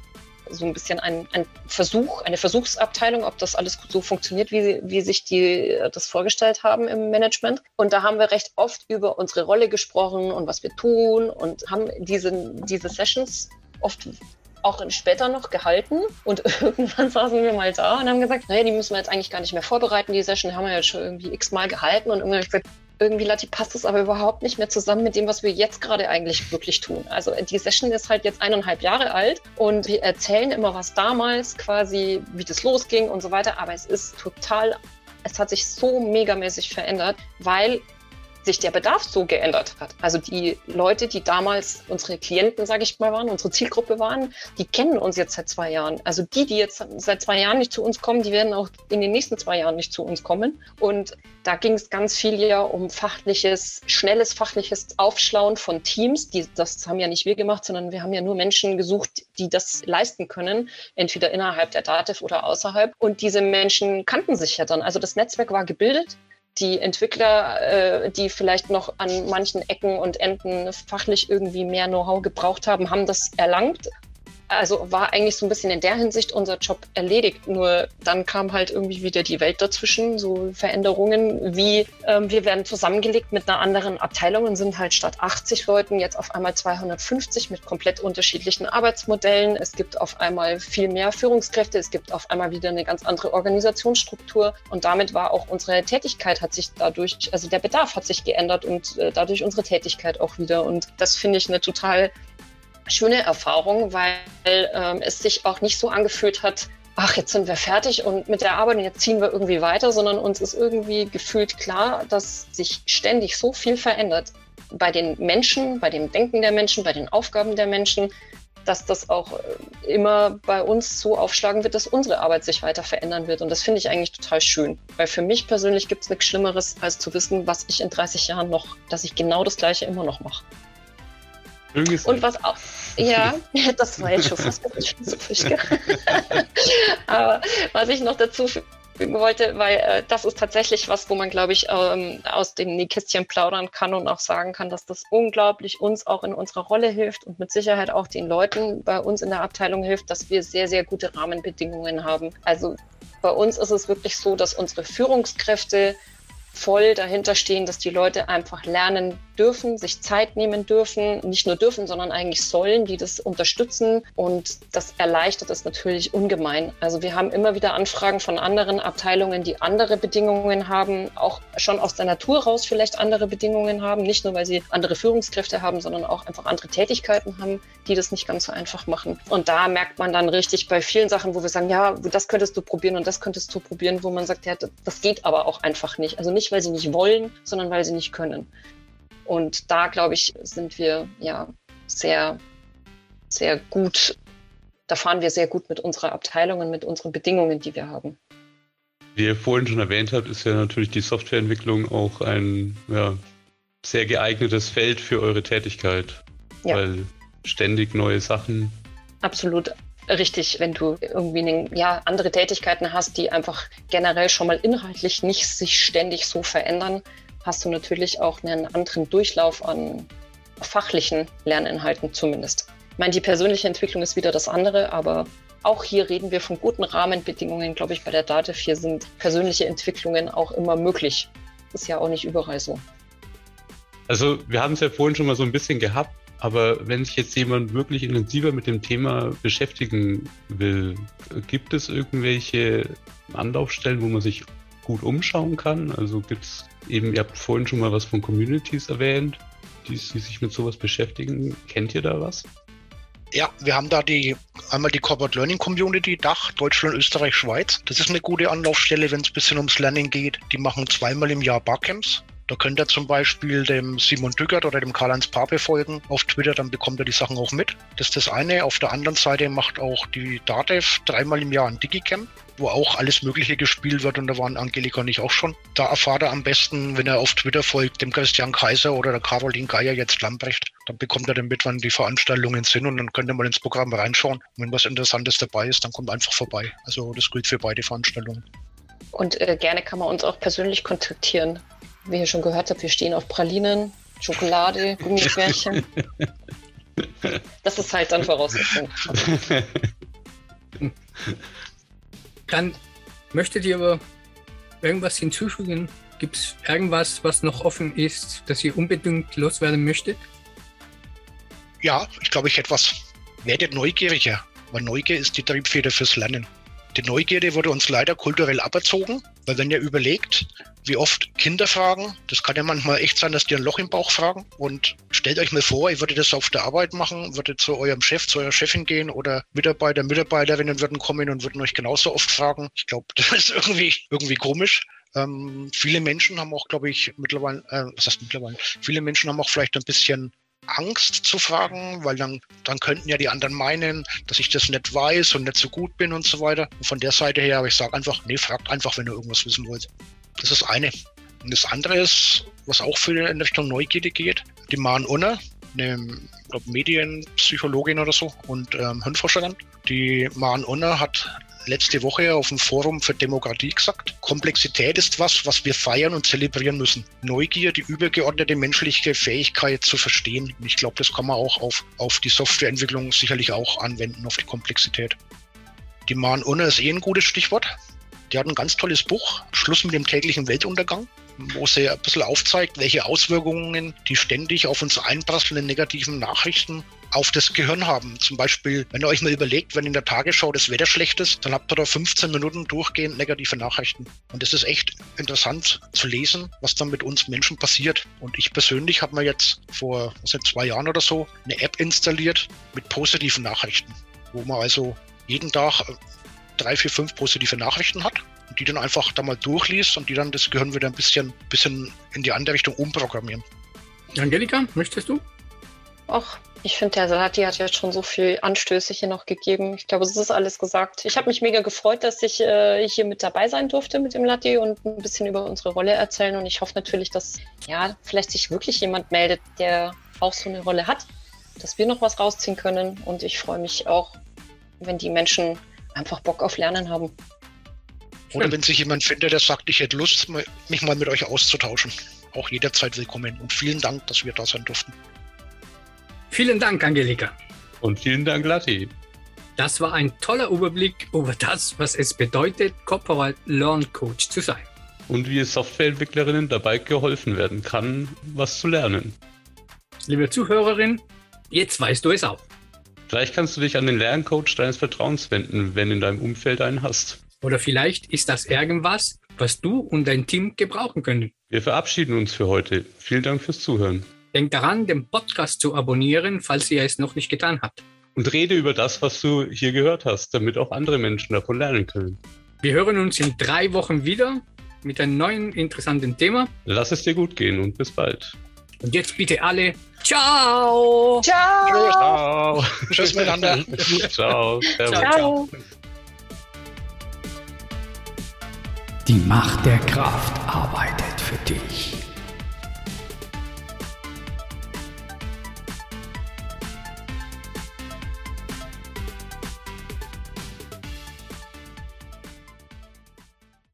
so ein bisschen ein, ein Versuch, eine Versuchsabteilung, ob das alles so funktioniert, wie, wie sich die das vorgestellt haben im Management. Und da haben wir recht oft über unsere Rolle gesprochen und was wir tun und haben diese, diese Sessions oft auch später noch gehalten. Und irgendwann saßen wir mal da und haben gesagt, naja, die müssen wir jetzt eigentlich gar nicht mehr vorbereiten, die Session haben wir jetzt schon irgendwie x-mal gehalten. Und irgendwann gesagt, irgendwie, Lati, passt es aber überhaupt nicht mehr zusammen mit dem, was wir jetzt gerade eigentlich wirklich tun. Also die Session ist halt jetzt eineinhalb Jahre alt und wir erzählen immer, was damals quasi, wie das losging und so weiter, aber es ist total, es hat sich so megamäßig verändert, weil sich der Bedarf so geändert hat. Also die Leute, die damals unsere Klienten, sage ich mal, waren, unsere Zielgruppe waren, die kennen uns jetzt seit zwei Jahren. Also die, die jetzt seit zwei Jahren nicht zu uns kommen, die werden auch in den nächsten zwei Jahren nicht zu uns kommen. Und da ging es ganz viel ja um fachliches, schnelles fachliches Aufschlauen von Teams. Die, das haben ja nicht wir gemacht, sondern wir haben ja nur Menschen gesucht, die das leisten können, entweder innerhalb der DATEV oder außerhalb. Und diese Menschen kannten sich ja dann. Also das Netzwerk war gebildet die Entwickler, äh, die vielleicht noch an manchen Ecken und Enden fachlich irgendwie mehr Know-how gebraucht haben, haben das erlangt also war eigentlich so ein bisschen in der Hinsicht unser Job erledigt. Nur dann kam halt irgendwie wieder die Welt dazwischen, so Veränderungen wie ähm, wir werden zusammengelegt mit einer anderen Abteilung und sind halt statt 80 Leuten jetzt auf einmal 250 mit komplett unterschiedlichen Arbeitsmodellen. Es gibt auf einmal viel mehr Führungskräfte, es gibt auf einmal wieder eine ganz andere Organisationsstruktur und damit war auch unsere Tätigkeit hat sich dadurch, also der Bedarf hat sich geändert und äh, dadurch unsere Tätigkeit auch wieder. Und das finde ich eine total schöne Erfahrung, weil ähm, es sich auch nicht so angefühlt hat, ach, jetzt sind wir fertig und mit der Arbeit und jetzt ziehen wir irgendwie weiter, sondern uns ist irgendwie gefühlt klar, dass sich ständig so viel verändert bei den Menschen, bei dem Denken der Menschen, bei den Aufgaben der Menschen, dass das auch äh, immer bei uns so aufschlagen wird, dass unsere Arbeit sich weiter verändern wird. Und das finde ich eigentlich total schön. Weil für mich persönlich gibt es nichts Schlimmeres, als zu wissen, was ich in 30 Jahren noch, dass ich genau das Gleiche immer noch mache. Und was auch, ja, das war jetzt schon fast philosophisch. Aber was ich noch dazu fügen wollte, weil äh, das ist tatsächlich was, wo man, glaube ich, ähm, aus dem Nähkästchen plaudern kann und auch sagen kann, dass das unglaublich uns auch in unserer Rolle hilft und mit Sicherheit auch den Leuten bei uns in der Abteilung hilft, dass wir sehr, sehr gute Rahmenbedingungen haben. Also bei uns ist es wirklich so, dass unsere Führungskräfte voll dahinter stehen, dass die Leute einfach lernen dürfen, sich Zeit nehmen dürfen, nicht nur dürfen, sondern eigentlich sollen, die das unterstützen und das erleichtert es natürlich ungemein. Also wir haben immer wieder Anfragen von anderen Abteilungen, die andere Bedingungen haben, auch schon aus der Natur raus vielleicht andere Bedingungen haben, nicht nur weil sie andere Führungskräfte haben, sondern auch einfach andere Tätigkeiten haben, die das nicht ganz so einfach machen. Und da merkt man dann richtig bei vielen Sachen, wo wir sagen, ja, das könntest du probieren und das könntest du probieren, wo man sagt, ja, das geht aber auch einfach nicht. Also nicht, weil sie nicht wollen, sondern weil sie nicht können. Und da, glaube ich, sind wir ja sehr, sehr gut, da fahren wir sehr gut mit unserer Abteilung und mit unseren Bedingungen, die wir haben. Wie ihr vorhin schon erwähnt habt, ist ja natürlich die Softwareentwicklung auch ein ja, sehr geeignetes Feld für eure Tätigkeit, ja. weil ständig neue Sachen. Absolut richtig, wenn du irgendwie eine, ja, andere Tätigkeiten hast, die einfach generell schon mal inhaltlich nicht sich ständig so verändern, hast du natürlich auch einen anderen Durchlauf an fachlichen Lerninhalten zumindest. Ich meine, die persönliche Entwicklung ist wieder das andere, aber auch hier reden wir von guten Rahmenbedingungen, glaube ich, bei der DATEV. Hier sind persönliche Entwicklungen auch immer möglich. Ist ja auch nicht überall so. Also wir haben es ja vorhin schon mal so ein bisschen gehabt, aber wenn sich jetzt jemand wirklich intensiver mit dem Thema beschäftigen will, gibt es irgendwelche Anlaufstellen, wo man sich gut umschauen kann? Also gibt es eben, ihr habt vorhin schon mal was von Communities erwähnt, die, die sich mit sowas beschäftigen. Kennt ihr da was? Ja, wir haben da die einmal die Corporate Learning Community, Dach, Deutschland, Österreich, Schweiz. Das ist eine gute Anlaufstelle, wenn es ein bisschen ums Lernen geht. Die machen zweimal im Jahr Barcamps. Da könnt ihr zum Beispiel dem Simon Dückert oder dem Karl-Heinz Pape folgen auf Twitter, dann bekommt ihr die Sachen auch mit. Das ist das eine. Auf der anderen Seite macht auch die DATEV dreimal im Jahr ein Digicamp, wo auch alles Mögliche gespielt wird und da waren Angelika und ich auch schon. Da erfahrt er am besten, wenn er auf Twitter folgt, dem Christian Kaiser oder der Caroline Geier, jetzt Lambrecht. Dann bekommt er dann mit, wann die Veranstaltungen sind und dann könnt ihr mal ins Programm reinschauen. Und wenn was Interessantes dabei ist, dann kommt einfach vorbei. Also das gilt für beide Veranstaltungen. Und äh, gerne kann man uns auch persönlich kontaktieren wie ihr schon gehört habt, wir stehen auf Pralinen, Schokolade, Gummibärchen. das ist halt dann Voraussetzung. Dann möchtet ihr aber irgendwas hinzufügen? Gibt es irgendwas, was noch offen ist, das ihr unbedingt loswerden möchtet? Ja, ich glaube, ich etwas. Werdet neugieriger, weil Neugier ist die Triebfeder fürs Lernen. Die Neugierde wurde uns leider kulturell aberzogen, weil wenn ihr überlegt, wie oft Kinder fragen, das kann ja manchmal echt sein, dass die ein Loch im Bauch fragen. Und stellt euch mal vor, ihr würdet das auf der Arbeit machen, würdet zu eurem Chef, zu eurer Chefin gehen oder Mitarbeiter, Mitarbeiterinnen würden kommen und würden euch genauso oft fragen. Ich glaube, das ist irgendwie, irgendwie komisch. Ähm, viele Menschen haben auch, glaube ich, mittlerweile, äh, was heißt mittlerweile, viele Menschen haben auch vielleicht ein bisschen Angst zu fragen, weil dann, dann könnten ja die anderen meinen, dass ich das nicht weiß und nicht so gut bin und so weiter. Und von der Seite her, aber ich sage einfach, nee, fragt einfach, wenn ihr irgendwas wissen wollt. Das ist eine. Und das andere ist, was auch für in Richtung Neugierde geht, die Maren Unner, eine glaub, Medienpsychologin oder so und ähm, Hirnforscherin. Die Maren Unner hat letzte Woche auf dem Forum für Demokratie gesagt, Komplexität ist was, was wir feiern und zelebrieren müssen. Neugier, die übergeordnete menschliche Fähigkeit zu verstehen. Und ich glaube, das kann man auch auf, auf die Softwareentwicklung sicherlich auch anwenden, auf die Komplexität. Die Maren Unner ist eh ein gutes Stichwort. Die hat ein ganz tolles Buch, Schluss mit dem täglichen Weltuntergang wo sie ein bisschen aufzeigt, welche Auswirkungen die ständig auf uns einprasselnden negativen Nachrichten auf das Gehirn haben. Zum Beispiel, wenn ihr euch mal überlegt, wenn in der Tagesschau das Wetter schlecht ist, dann habt ihr da 15 Minuten durchgehend negative Nachrichten. Und es ist echt interessant zu lesen, was dann mit uns Menschen passiert. Und ich persönlich habe mir jetzt vor seit zwei Jahren oder so eine App installiert mit positiven Nachrichten, wo man also jeden Tag drei, vier, fünf positive Nachrichten hat und die dann einfach da mal durchliest und die dann das Gehirn wieder ein bisschen, bisschen in die andere Richtung umprogrammieren. Angelika, möchtest du? Ach, ich finde, der Salati hat jetzt schon so viel Anstöße hier noch gegeben. Ich glaube, es ist alles gesagt. Ich habe mich mega gefreut, dass ich äh, hier mit dabei sein durfte mit dem Latti und ein bisschen über unsere Rolle erzählen. Und ich hoffe natürlich, dass ja vielleicht sich wirklich jemand meldet, der auch so eine Rolle hat, dass wir noch was rausziehen können. Und ich freue mich auch, wenn die Menschen einfach Bock auf Lernen haben. Oder wenn sich jemand findet, der sagt, ich hätte Lust, mich mal mit euch auszutauschen. Auch jederzeit willkommen. Und vielen Dank, dass wir da sein durften. Vielen Dank, Angelika. Und vielen Dank, Latti. Das war ein toller Überblick über das, was es bedeutet, Corporate Learn Coach zu sein. Und wie Softwareentwicklerinnen dabei geholfen werden kann, was zu lernen. Liebe Zuhörerin, jetzt weißt du es auch. Vielleicht kannst du dich an den Lerncoach deines Vertrauens wenden, wenn in deinem Umfeld einen hast. Oder vielleicht ist das irgendwas, was du und dein Team gebrauchen können. Wir verabschieden uns für heute. Vielen Dank fürs Zuhören. Denk daran, den Podcast zu abonnieren, falls ihr es noch nicht getan habt. Und rede über das, was du hier gehört hast, damit auch andere Menschen davon lernen können. Wir hören uns in drei Wochen wieder mit einem neuen interessanten Thema. Lass es dir gut gehen und bis bald. Und jetzt bitte alle Ciao. Ciao. Ciao. Tschüss miteinander. Ciao. Ciao. Die Macht der Kraft arbeitet für dich.